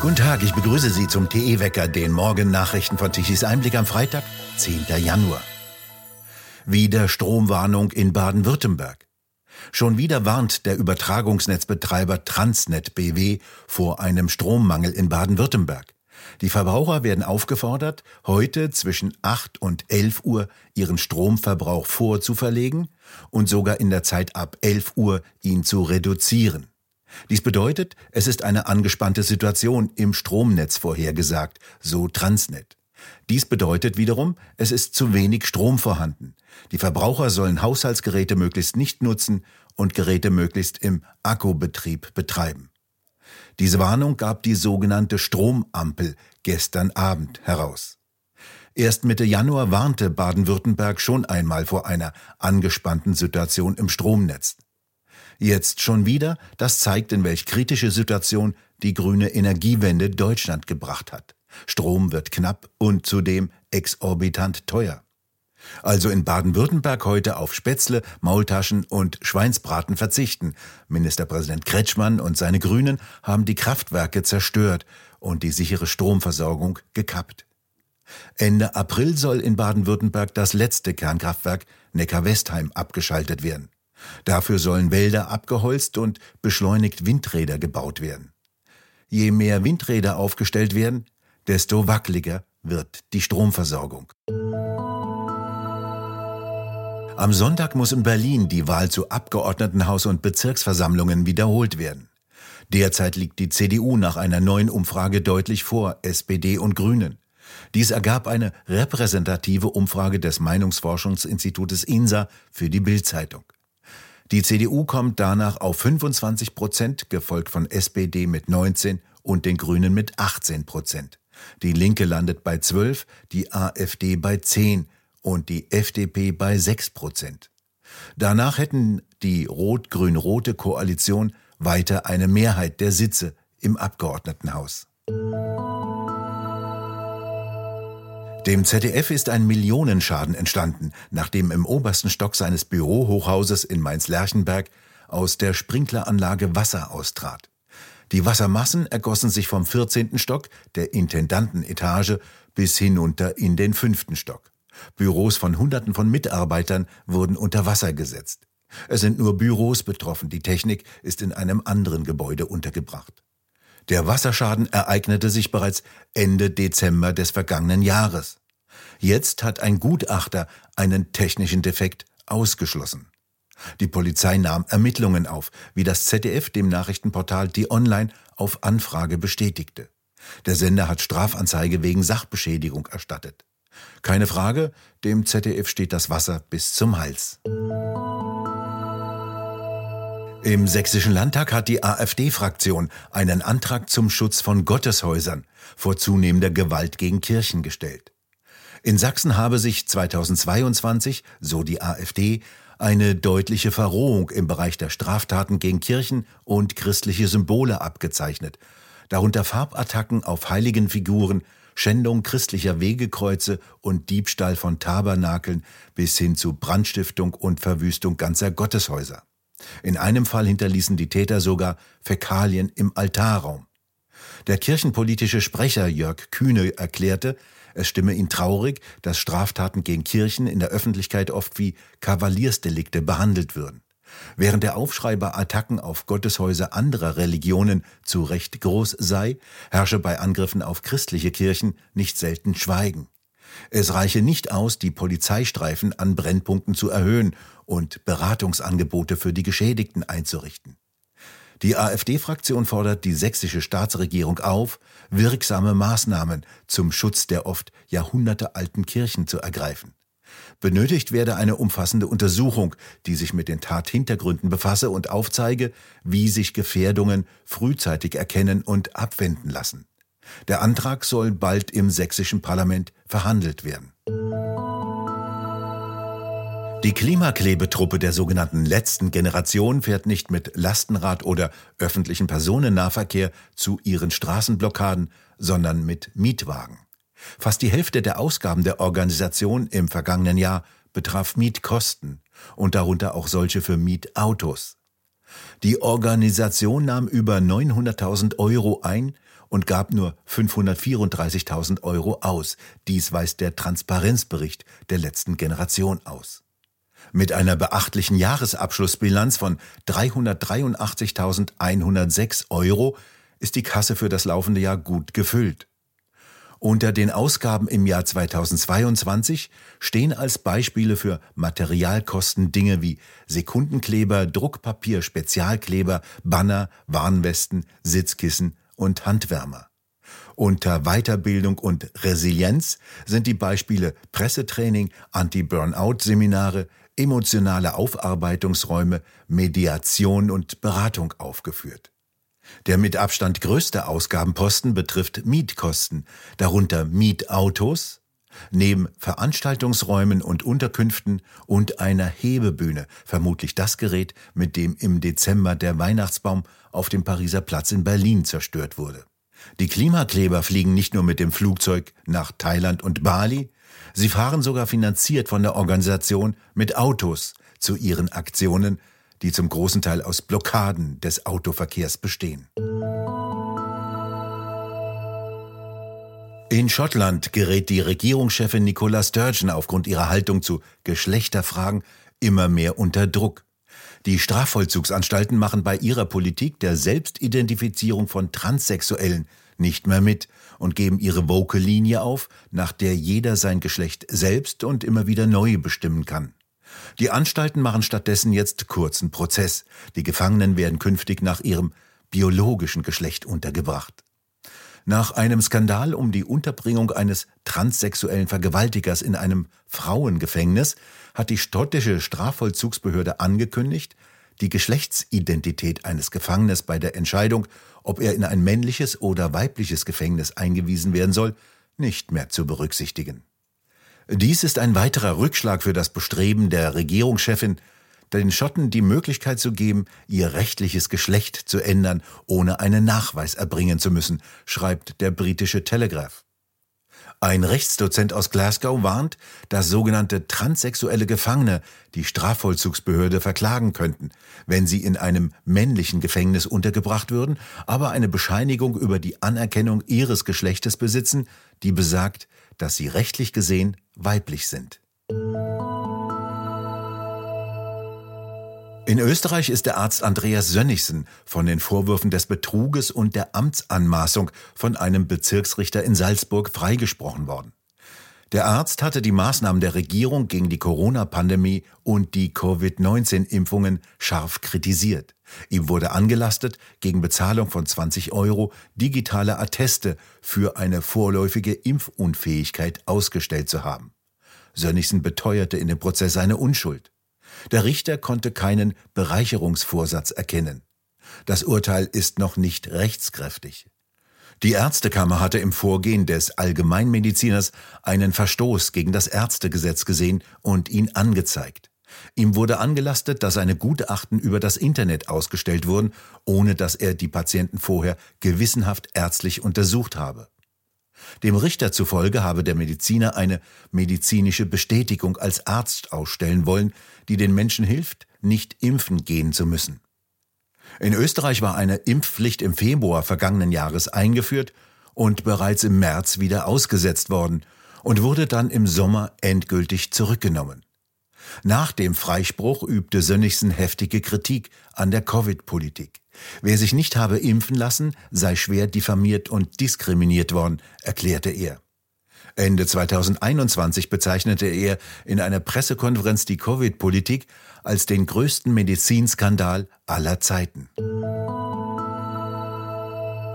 Guten Tag, ich begrüße Sie zum TE-Wecker, den Morgen-Nachrichten von Tichys Einblick am Freitag, 10. Januar. Wieder Stromwarnung in Baden-Württemberg. Schon wieder warnt der Übertragungsnetzbetreiber Transnet BW vor einem Strommangel in Baden-Württemberg. Die Verbraucher werden aufgefordert, heute zwischen 8 und 11 Uhr ihren Stromverbrauch vorzuverlegen und sogar in der Zeit ab 11 Uhr ihn zu reduzieren. Dies bedeutet, es ist eine angespannte Situation im Stromnetz vorhergesagt, so Transnet. Dies bedeutet wiederum, es ist zu wenig Strom vorhanden. Die Verbraucher sollen Haushaltsgeräte möglichst nicht nutzen und Geräte möglichst im Akkubetrieb betreiben. Diese Warnung gab die sogenannte Stromampel gestern Abend heraus. Erst Mitte Januar warnte Baden-Württemberg schon einmal vor einer angespannten Situation im Stromnetz. Jetzt schon wieder, das zeigt, in welch kritische Situation die grüne Energiewende Deutschland gebracht hat. Strom wird knapp und zudem exorbitant teuer. Also in Baden-Württemberg heute auf Spätzle, Maultaschen und Schweinsbraten verzichten. Ministerpräsident Kretschmann und seine Grünen haben die Kraftwerke zerstört und die sichere Stromversorgung gekappt. Ende April soll in Baden-Württemberg das letzte Kernkraftwerk Neckar-Westheim abgeschaltet werden. Dafür sollen Wälder abgeholzt und beschleunigt Windräder gebaut werden. Je mehr Windräder aufgestellt werden, desto wackeliger wird die Stromversorgung. Am Sonntag muss in Berlin die Wahl zu Abgeordnetenhaus und Bezirksversammlungen wiederholt werden. Derzeit liegt die CDU nach einer neuen Umfrage deutlich vor SPD und Grünen. Dies ergab eine repräsentative Umfrage des Meinungsforschungsinstitutes INSA für die Bild-Zeitung. Die CDU kommt danach auf 25 Prozent, gefolgt von SPD mit 19 und den Grünen mit 18 Prozent. Die Linke landet bei 12, die AfD bei 10 und die FDP bei 6 Prozent. Danach hätten die rot-grün-rote Koalition weiter eine Mehrheit der Sitze im Abgeordnetenhaus. Dem ZDF ist ein Millionenschaden entstanden, nachdem im obersten Stock seines Bürohochhauses in Mainz-Lerchenberg aus der Sprinkleranlage Wasser austrat. Die Wassermassen ergossen sich vom 14. Stock der Intendantenetage bis hinunter in den fünften Stock. Büros von Hunderten von Mitarbeitern wurden unter Wasser gesetzt. Es sind nur Büros betroffen, die Technik ist in einem anderen Gebäude untergebracht. Der Wasserschaden ereignete sich bereits Ende Dezember des vergangenen Jahres. Jetzt hat ein Gutachter einen technischen Defekt ausgeschlossen. Die Polizei nahm Ermittlungen auf, wie das ZDF dem Nachrichtenportal T-Online auf Anfrage bestätigte. Der Sender hat Strafanzeige wegen Sachbeschädigung erstattet. Keine Frage, dem ZDF steht das Wasser bis zum Hals. Im Sächsischen Landtag hat die AfD-Fraktion einen Antrag zum Schutz von Gotteshäusern vor zunehmender Gewalt gegen Kirchen gestellt. In Sachsen habe sich 2022, so die AfD, eine deutliche Verrohung im Bereich der Straftaten gegen Kirchen und christliche Symbole abgezeichnet, darunter Farbattacken auf heiligen Figuren, Schändung christlicher Wegekreuze und Diebstahl von Tabernakeln bis hin zu Brandstiftung und Verwüstung ganzer Gotteshäuser. In einem Fall hinterließen die Täter sogar Fäkalien im Altarraum. Der kirchenpolitische Sprecher Jörg Kühne erklärte, es stimme ihn traurig, dass Straftaten gegen Kirchen in der Öffentlichkeit oft wie Kavaliersdelikte behandelt würden. Während der Aufschrei bei Attacken auf Gotteshäuser anderer Religionen zu Recht groß sei, herrsche bei Angriffen auf christliche Kirchen nicht selten Schweigen. Es reiche nicht aus, die Polizeistreifen an Brennpunkten zu erhöhen und Beratungsangebote für die Geschädigten einzurichten. Die AfD-Fraktion fordert die sächsische Staatsregierung auf, wirksame Maßnahmen zum Schutz der oft jahrhundertealten Kirchen zu ergreifen. Benötigt werde eine umfassende Untersuchung, die sich mit den Tathintergründen befasse und aufzeige, wie sich Gefährdungen frühzeitig erkennen und abwenden lassen. Der Antrag soll bald im sächsischen Parlament verhandelt werden. Die Klimaklebetruppe der sogenannten letzten Generation fährt nicht mit Lastenrad oder öffentlichen Personennahverkehr zu ihren Straßenblockaden, sondern mit Mietwagen. Fast die Hälfte der Ausgaben der Organisation im vergangenen Jahr betraf Mietkosten und darunter auch solche für Mietautos. Die Organisation nahm über 900.000 Euro ein und gab nur 534.000 Euro aus. Dies weist der Transparenzbericht der letzten Generation aus. Mit einer beachtlichen Jahresabschlussbilanz von 383.106 Euro ist die Kasse für das laufende Jahr gut gefüllt. Unter den Ausgaben im Jahr 2022 stehen als Beispiele für Materialkosten Dinge wie Sekundenkleber, Druckpapier, Spezialkleber, Banner, Warnwesten, Sitzkissen und Handwärmer. Unter Weiterbildung und Resilienz sind die Beispiele Pressetraining, Anti-Burnout-Seminare, emotionale Aufarbeitungsräume, Mediation und Beratung aufgeführt. Der mit Abstand größte Ausgabenposten betrifft Mietkosten, darunter Mietautos, neben Veranstaltungsräumen und Unterkünften und einer Hebebühne, vermutlich das Gerät, mit dem im Dezember der Weihnachtsbaum auf dem Pariser Platz in Berlin zerstört wurde. Die Klimakleber fliegen nicht nur mit dem Flugzeug nach Thailand und Bali, sie fahren sogar finanziert von der Organisation mit Autos zu ihren Aktionen, die zum großen Teil aus Blockaden des Autoverkehrs bestehen. In Schottland gerät die Regierungschefin Nicola Sturgeon aufgrund ihrer Haltung zu Geschlechterfragen immer mehr unter Druck. Die Strafvollzugsanstalten machen bei ihrer Politik der Selbstidentifizierung von Transsexuellen nicht mehr mit und geben ihre woke Linie auf, nach der jeder sein Geschlecht selbst und immer wieder neu bestimmen kann. Die Anstalten machen stattdessen jetzt kurzen Prozess. Die Gefangenen werden künftig nach ihrem biologischen Geschlecht untergebracht. Nach einem Skandal um die Unterbringung eines transsexuellen Vergewaltigers in einem Frauengefängnis hat die stottische Strafvollzugsbehörde angekündigt, die Geschlechtsidentität eines Gefangenen bei der Entscheidung, ob er in ein männliches oder weibliches Gefängnis eingewiesen werden soll, nicht mehr zu berücksichtigen. Dies ist ein weiterer Rückschlag für das Bestreben der Regierungschefin, den Schotten die Möglichkeit zu geben, ihr rechtliches Geschlecht zu ändern, ohne einen Nachweis erbringen zu müssen, schreibt der britische Telegraph. Ein Rechtsdozent aus Glasgow warnt, dass sogenannte transsexuelle Gefangene die Strafvollzugsbehörde verklagen könnten, wenn sie in einem männlichen Gefängnis untergebracht würden, aber eine Bescheinigung über die Anerkennung ihres Geschlechtes besitzen, die besagt, dass sie rechtlich gesehen weiblich sind. In Österreich ist der Arzt Andreas Sönnigsen von den Vorwürfen des Betruges und der Amtsanmaßung von einem Bezirksrichter in Salzburg freigesprochen worden. Der Arzt hatte die Maßnahmen der Regierung gegen die Corona-Pandemie und die Covid-19-Impfungen scharf kritisiert. Ihm wurde angelastet, gegen Bezahlung von 20 Euro digitale Atteste für eine vorläufige Impfunfähigkeit ausgestellt zu haben. Sönnigsen beteuerte in dem Prozess seine Unschuld. Der Richter konnte keinen Bereicherungsvorsatz erkennen. Das Urteil ist noch nicht rechtskräftig. Die Ärztekammer hatte im Vorgehen des Allgemeinmediziners einen Verstoß gegen das Ärztegesetz gesehen und ihn angezeigt. Ihm wurde angelastet, dass seine Gutachten über das Internet ausgestellt wurden, ohne dass er die Patienten vorher gewissenhaft ärztlich untersucht habe. Dem Richter zufolge habe der Mediziner eine medizinische Bestätigung als Arzt ausstellen wollen, die den Menschen hilft, nicht impfen gehen zu müssen. In Österreich war eine Impfpflicht im Februar vergangenen Jahres eingeführt und bereits im März wieder ausgesetzt worden und wurde dann im Sommer endgültig zurückgenommen. Nach dem Freispruch übte Sönnigsen heftige Kritik an der Covid-Politik. Wer sich nicht habe impfen lassen, sei schwer diffamiert und diskriminiert worden, erklärte er. Ende 2021 bezeichnete er in einer Pressekonferenz die Covid-Politik als den größten Medizinskandal aller Zeiten.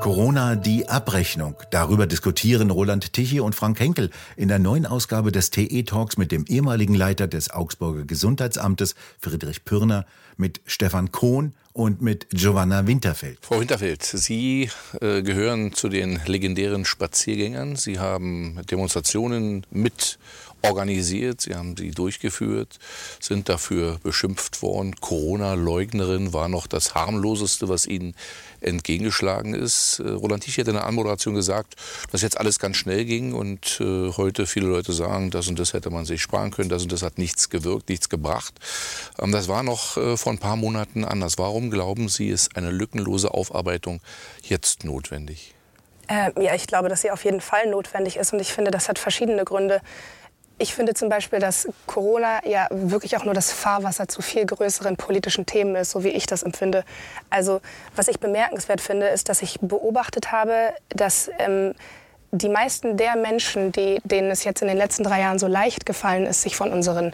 Corona die Abrechnung. Darüber diskutieren Roland Tichy und Frank Henkel in der neuen Ausgabe des TE Talks mit dem ehemaligen Leiter des Augsburger Gesundheitsamtes Friedrich Pürner, mit Stefan Kohn und mit Giovanna Winterfeld. Frau Winterfeld, Sie äh, gehören zu den legendären Spaziergängern. Sie haben Demonstrationen mit organisiert, sie haben sie durchgeführt, sind dafür beschimpft worden. Corona-Leugnerin war noch das harmloseste, was ihnen entgegengeschlagen ist. Äh, Roland Tichy hat in der Anmoderation gesagt, dass jetzt alles ganz schnell ging und äh, heute viele Leute sagen, das und das hätte man sich sparen können, das und das hat nichts gewirkt, nichts gebracht. Ähm, das war noch äh, vor ein paar Monaten anders. Warum glauben Sie, ist eine lückenlose Aufarbeitung jetzt notwendig? Äh, ja, ich glaube, dass sie auf jeden Fall notwendig ist und ich finde, das hat verschiedene Gründe. Ich finde zum Beispiel, dass Corona ja wirklich auch nur das Fahrwasser zu viel größeren politischen Themen ist, so wie ich das empfinde. Also was ich bemerkenswert finde, ist, dass ich beobachtet habe, dass ähm, die meisten der Menschen, die, denen es jetzt in den letzten drei Jahren so leicht gefallen ist, sich von unseren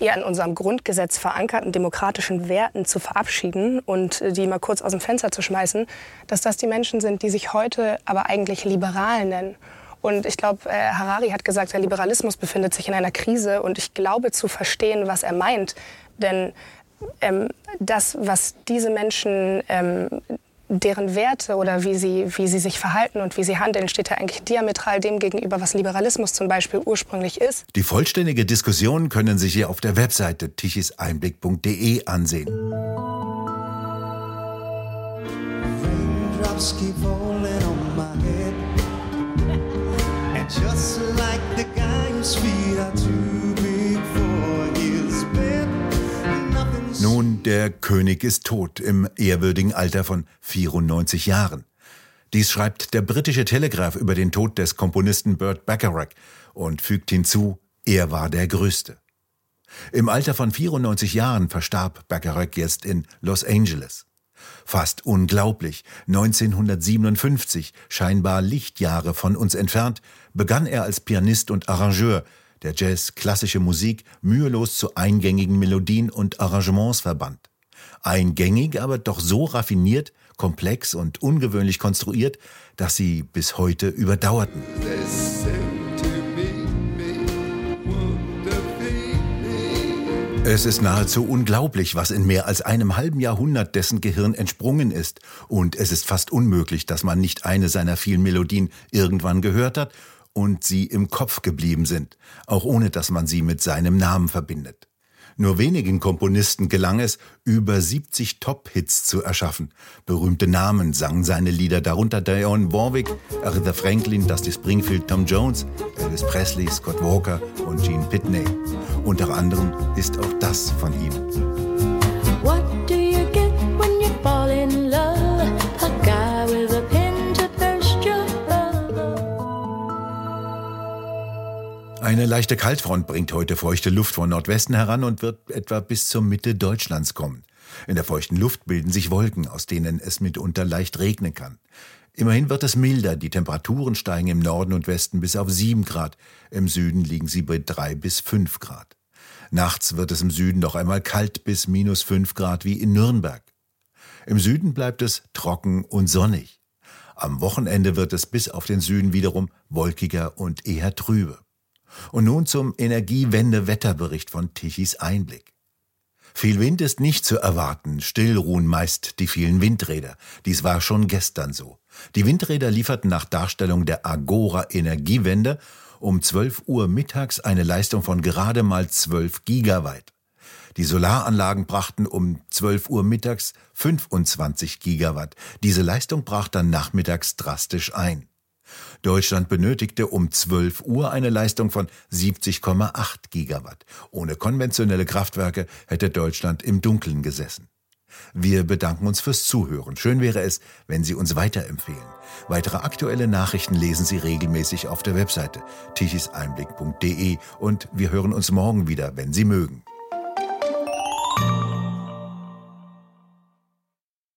eher in unserem Grundgesetz verankerten demokratischen Werten zu verabschieden und die mal kurz aus dem Fenster zu schmeißen, dass das die Menschen sind, die sich heute aber eigentlich liberal nennen. Und ich glaube, äh, Harari hat gesagt, der Liberalismus befindet sich in einer Krise. Und ich glaube zu verstehen, was er meint. Denn ähm, das, was diese Menschen, ähm, deren Werte oder wie sie, wie sie sich verhalten und wie sie handeln, steht ja eigentlich diametral dem gegenüber, was Liberalismus zum Beispiel ursprünglich ist. Die vollständige Diskussion können Sie hier auf der Webseite tichiseinblick.de ansehen. Just like the guy whose feet are too der König ist tot im ehrwürdigen Alter von 94 Jahren. Dies schreibt der britische Telegraph über den Tod des Komponisten Burt Bacharach und fügt hinzu, er war der Größte. Im Alter von 94 Jahren verstarb Bacharach jetzt in Los Angeles. Fast unglaublich, 1957, scheinbar Lichtjahre von uns entfernt, begann er als Pianist und Arrangeur, der Jazz klassische Musik mühelos zu eingängigen Melodien und Arrangements verband. Eingängig, aber doch so raffiniert, komplex und ungewöhnlich konstruiert, dass sie bis heute überdauerten. Es ist nahezu unglaublich, was in mehr als einem halben Jahrhundert dessen Gehirn entsprungen ist, und es ist fast unmöglich, dass man nicht eine seiner vielen Melodien irgendwann gehört hat und sie im Kopf geblieben sind, auch ohne dass man sie mit seinem Namen verbindet. Nur wenigen Komponisten gelang es, über 70 Top-Hits zu erschaffen. Berühmte Namen sangen seine Lieder, darunter Dionne Warwick, Aretha Franklin, Dusty Springfield, Tom Jones, Elvis Presley, Scott Walker und Gene Pitney. Unter anderem ist auch das von ihm. Eine leichte Kaltfront bringt heute feuchte Luft von Nordwesten heran und wird etwa bis zur Mitte Deutschlands kommen. In der feuchten Luft bilden sich Wolken, aus denen es mitunter leicht regnen kann. Immerhin wird es milder, die Temperaturen steigen im Norden und Westen bis auf 7 Grad, im Süden liegen sie bei 3 bis 5 Grad. Nachts wird es im Süden noch einmal kalt bis minus 5 Grad wie in Nürnberg. Im Süden bleibt es trocken und sonnig. Am Wochenende wird es bis auf den Süden wiederum wolkiger und eher trübe. Und nun zum Energiewende-Wetterbericht von Tichys Einblick. Viel Wind ist nicht zu erwarten, still ruhen meist die vielen Windräder. Dies war schon gestern so. Die Windräder lieferten nach Darstellung der Agora Energiewende um 12 Uhr mittags eine Leistung von gerade mal 12 Gigawatt. Die Solaranlagen brachten um 12 Uhr mittags 25 Gigawatt. Diese Leistung brach dann nachmittags drastisch ein. Deutschland benötigte um 12 Uhr eine Leistung von 70,8 Gigawatt. Ohne konventionelle Kraftwerke hätte Deutschland im Dunkeln gesessen. Wir bedanken uns fürs Zuhören. Schön wäre es, wenn Sie uns weiterempfehlen. Weitere aktuelle Nachrichten lesen Sie regelmäßig auf der Webseite tichiseinblick.de und wir hören uns morgen wieder, wenn Sie mögen.